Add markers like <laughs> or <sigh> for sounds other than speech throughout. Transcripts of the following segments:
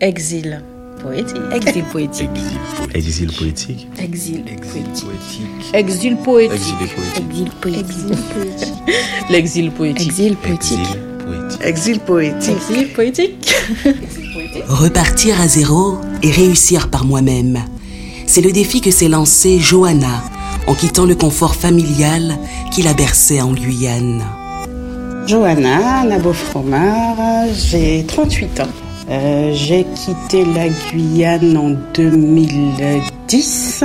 Exil poétique. Exil poétique. Exil poétique. Exil poétique. Exil poétique. Exil poétique. L'exil poétique. Exil poétique. Exil poétique. Exil poétique. Repartir à zéro et réussir par moi-même. C'est le défi que s'est lancé Johanna en quittant le confort familial qui la berçait en Guyane. Johanna Nabofromar, j'ai 38 ans. Euh, j'ai quitté la Guyane en 2010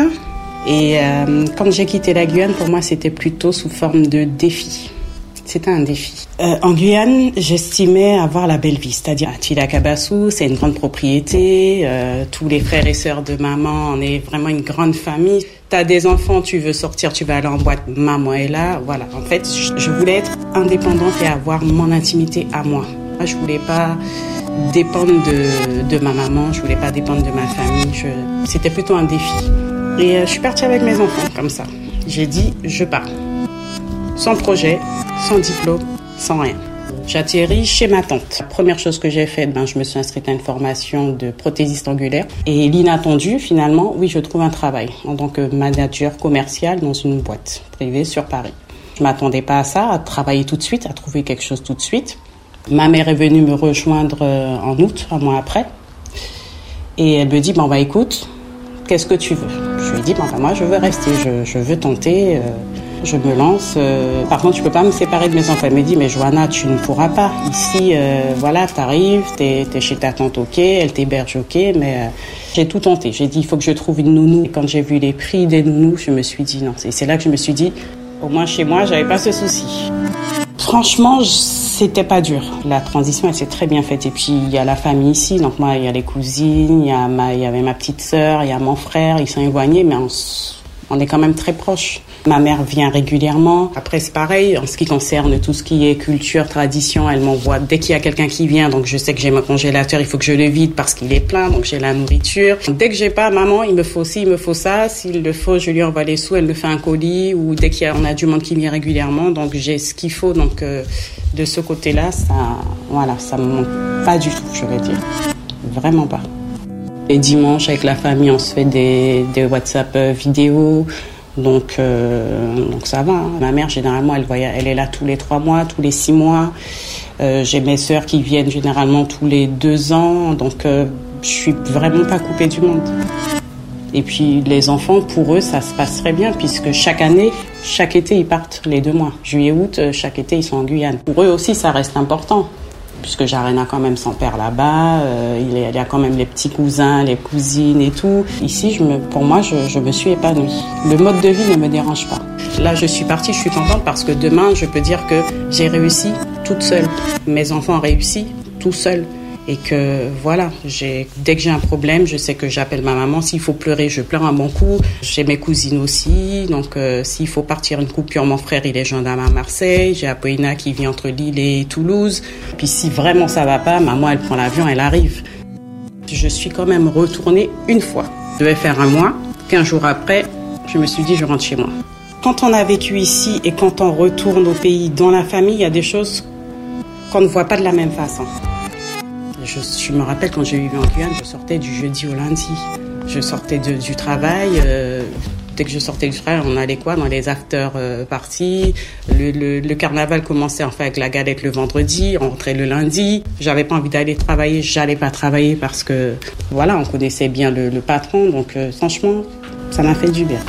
et euh, quand j'ai quitté la Guyane, pour moi, c'était plutôt sous forme de défi. C'était un défi. Euh, en Guyane, j'estimais avoir la belle vie, c'est-à-dire à Tilakabassou, c'est une grande propriété, tous les frères et sœurs de maman, on est vraiment une grande famille. T'as des enfants, tu veux sortir, tu vas aller en boîte, maman est là, voilà. En fait, je, je voulais être indépendante et avoir mon intimité à moi. Je voulais pas dépendre de, de, ma maman, je voulais pas dépendre de ma famille. C'était plutôt un défi. Et euh, je suis partie avec mes enfants comme ça. J'ai dit, je pars. Sans projet, sans diplôme, sans rien. J'atterris chez ma tante. La première chose que j'ai faite, ben, je me suis inscrite à une formation de prothésiste angulaire. Et l'inattendu, finalement, oui, je trouve un travail en tant que manager commercial dans une boîte privée sur Paris. Je m'attendais pas à ça, à travailler tout de suite, à trouver quelque chose tout de suite. Ma mère est venue me rejoindre en août, un mois après. Et elle me dit, bon, bah écoute, qu'est-ce que tu veux? Je lui ai dit, bon, bah, moi, je veux rester, je, je veux tenter, euh, je me lance. Euh, par contre, je peux pas me séparer de mes enfants. Elle me dit, mais Johanna, tu ne pourras pas. Ici, euh, voilà, t'arrives, t'es es chez ta tante, ok, elle t'héberge, ok, mais j'ai tout tenté. J'ai dit, il faut que je trouve une nounou. Et quand j'ai vu les prix des nounous, je me suis dit, non, c'est là que je me suis dit, au moins chez moi, j'avais pas ce souci. Franchement, c'était pas dur. La transition, elle s'est très bien faite. Et puis, il y a la famille ici. Donc, moi, il y a les cousines, il y, a ma, il y avait ma petite sœur, il y a mon frère. Ils sont éloignés, mais on, on est quand même très proches. Ma mère vient régulièrement. Après, c'est pareil. En ce qui concerne tout ce qui est culture, tradition, elle m'envoie dès qu'il y a quelqu'un qui vient. Donc, je sais que j'ai mon congélateur, il faut que je le vide parce qu'il est plein. Donc, j'ai la nourriture. Dès que j'ai pas, maman, il me faut ci, il me faut ça. S'il le faut, je lui envoie les sous. Elle me fait un colis. Ou dès qu'il y a, a du monde qui vient régulièrement. Donc, j'ai ce qu'il faut. Donc, euh, de ce côté-là, ça, voilà, ça me manque pas du tout, je vais dire. Vraiment pas. Les dimanches, avec la famille, on se fait des, WhatsApp vidéo. Donc, euh, donc ça va. Hein. Ma mère, généralement, elle, voyage, elle est là tous les trois mois, tous les six mois. Euh, J'ai mes sœurs qui viennent généralement tous les deux ans. Donc, euh, je suis vraiment pas coupée du monde. Et puis, les enfants, pour eux, ça se passerait bien puisque chaque année, chaque été, ils partent les deux mois. Juillet, août, chaque été, ils sont en Guyane. Pour eux aussi, ça reste important puisque Jarena quand même son père là-bas, euh, il, y a quand même les petits cousins, les cousines et tout. Ici, pour moi, je, je me suis épanouie. Le mode de vie ne me dérange pas. Là, je suis partie, je suis contente parce que demain, je peux dire que j'ai réussi toute seule. Mes enfants ont réussi tout seuls et que voilà, dès que j'ai un problème, je sais que j'appelle ma maman. S'il faut pleurer, je pleure un bon coup. J'ai mes cousines aussi, donc euh, s'il faut partir une coupure, mon frère il est gendarme à Marseille. J'ai Apollina qui vit entre Lille et Toulouse. Puis si vraiment ça va pas, maman elle prend l'avion, elle arrive. Je suis quand même retournée une fois. Je devais faire un mois. Quinze jours après, je me suis dit je rentre chez moi. Quand on a vécu ici et quand on retourne au pays, dans la famille, il y a des choses qu'on ne voit pas de la même façon. Je, je, me rappelle quand j'ai vécu en Guyane, je sortais du jeudi au lundi. Je sortais de, du travail. Euh, dès que je sortais du travail, on allait quoi? Dans les after euh. Le, le, carnaval commençait enfin avec la galette le vendredi. On rentrait le lundi. J'avais pas envie d'aller travailler. J'allais pas travailler parce que voilà, on connaissait bien le, patron. Donc euh, franchement, ça m'a fait du bien.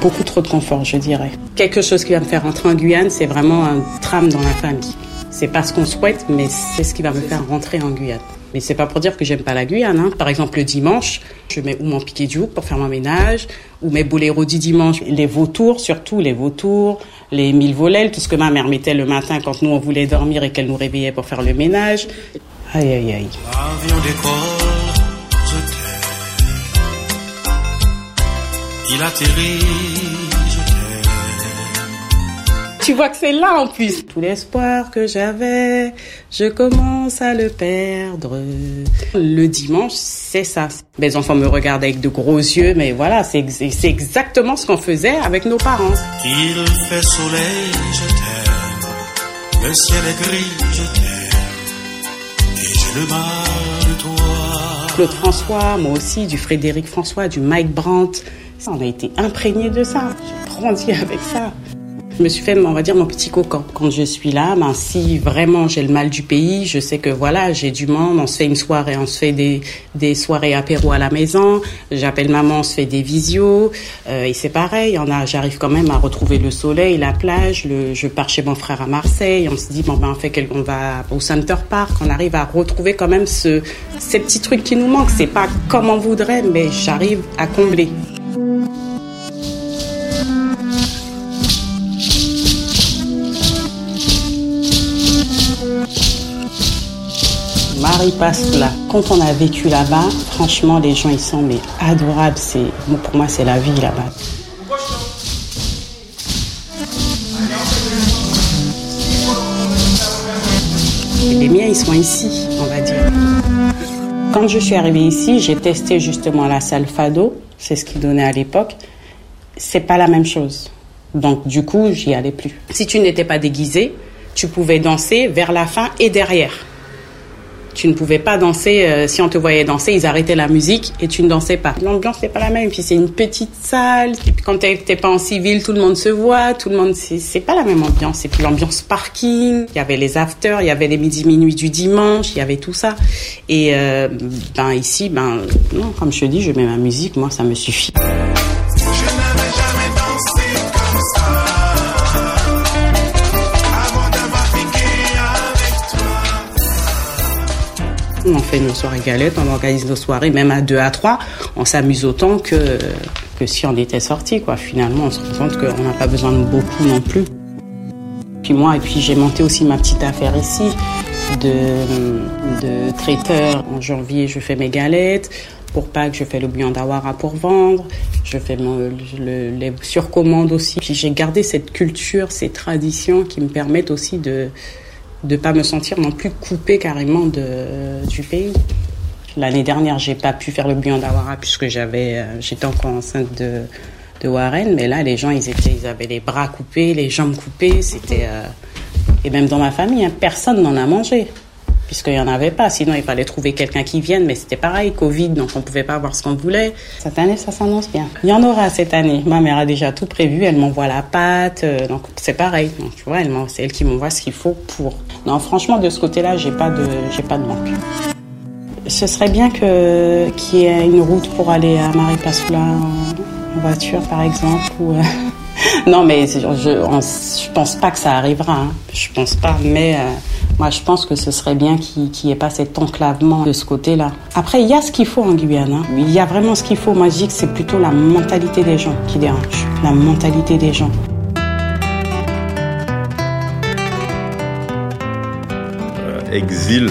Beaucoup trop de confort, je dirais. Quelque chose qui va me faire rentrer en Guyane, c'est vraiment un trame dans la famille. C'est pas ce qu'on souhaite, mais c'est ce qui va me faire rentrer en Guyane. Mais c'est pas pour dire que j'aime pas la Guyane. Hein. Par exemple, le dimanche, je mets ou mon piquet du pour faire mon ménage, ou mes boléros du dimanche, les vautours, surtout les vautours, les mille volets, tout ce que ma mère mettait le matin quand nous on voulait dormir et qu'elle nous réveillait pour faire le ménage. Aïe aïe aïe. Il atterrit, tu vois que c'est là en plus. Tout l'espoir que j'avais, je commence à le perdre. Le dimanche, c'est ça. Mes enfants me regardent avec de gros yeux, mais voilà, c'est exactement ce qu'on faisait avec nos parents. Il fait soleil, je t'aime. Le ciel est gris, je t'aime. Et j'ai le mal de toi. Claude François, moi aussi, du Frédéric François, du Mike Brandt. On a été imprégné de ça. J'ai grandi avec ça. Je me suis fait, on va dire, mon petit cocan. Quand je suis là, ben, si vraiment j'ai le mal du pays, je sais que voilà, j'ai du monde, on se fait une soirée, on se fait des, des soirées apéro à la maison, j'appelle maman, on se fait des visios, euh, et c'est pareil, on a, j'arrive quand même à retrouver le soleil, la plage, le, je pars chez mon frère à Marseille, on se dit, bon ben, on fait on va au Center Park, on arrive à retrouver quand même ce, ces petits trucs qui nous manquent. C'est pas comme on voudrait, mais j'arrive à combler. Marie là. Quand on a vécu là-bas, franchement, les gens ils sont mais adorables. C'est pour moi c'est la vie là-bas. les miens ils sont ici, on va dire. Quand je suis arrivée ici, j'ai testé justement la salle Fado, c'est ce qu'ils donnaient à l'époque. C'est pas la même chose. Donc du coup, j'y allais plus. Si tu n'étais pas déguisé, tu pouvais danser vers la fin et derrière. Tu ne pouvais pas danser, euh, si on te voyait danser, ils arrêtaient la musique et tu ne dansais pas. L'ambiance n'est pas la même. Puis c'est une petite salle. Et puis quand t'es pas en civil, tout le monde se voit, tout le monde, c'est pas la même ambiance. C'est plus l'ambiance parking. Il y avait les afters, il y avait les midi minuit du dimanche, il y avait tout ça. Et euh, ben ici, ben non, comme je te dis, je mets ma musique, moi ça me suffit. On fait nos soirées galettes, on organise nos soirées, même à deux à trois. On s'amuse autant que, que si on était sorti, quoi. Finalement, on se rend compte qu'on n'a pas besoin de beaucoup non plus. Puis moi, et puis j'ai monté aussi ma petite affaire ici de, de traiteur. En janvier, je fais mes galettes. Pour Pâques, je fais le bouillon pour vendre. Je fais mon, les surcommandes aussi. Puis j'ai gardé cette culture, ces traditions qui me permettent aussi de, de pas me sentir non plus coupée carrément de, du pays. L'année dernière, j'ai pas pu faire le bouillon d'Awara puisque j'avais, euh, j'étais encore enceinte de, de Warren, mais là, les gens, ils étaient, ils avaient les bras coupés, les jambes coupées, c'était, euh, et même dans ma famille, hein, personne n'en a mangé puisqu'il n'y en avait pas. Sinon, il fallait trouver quelqu'un qui vienne, mais c'était pareil, Covid, donc on ne pouvait pas avoir ce qu'on voulait. Cette année, ça s'annonce bien. Il y en aura cette année. Ma mère a déjà tout prévu, elle m'envoie la pâte, euh, donc c'est pareil. Donc, tu vois, c'est elle qui m'envoie ce qu'il faut pour. Non, franchement, de ce côté-là, j'ai pas de, j'ai pas de manque. Ce serait bien que qu'il y ait une route pour aller à Marie Passoula en, voiture, par exemple, ou. Euh, <laughs> non, mais je, je, pense pas que ça arrivera. Hein. Je pense pas, mais euh, moi, je pense que ce serait bien qu'il n'y ait pas cet enclavement de ce côté-là. Après, il y a ce qu'il faut en Guyane. Hein. Il y a vraiment ce qu'il faut. Moi, je dis que c'est plutôt la mentalité des gens qui dérange. La mentalité des gens. Euh, exil,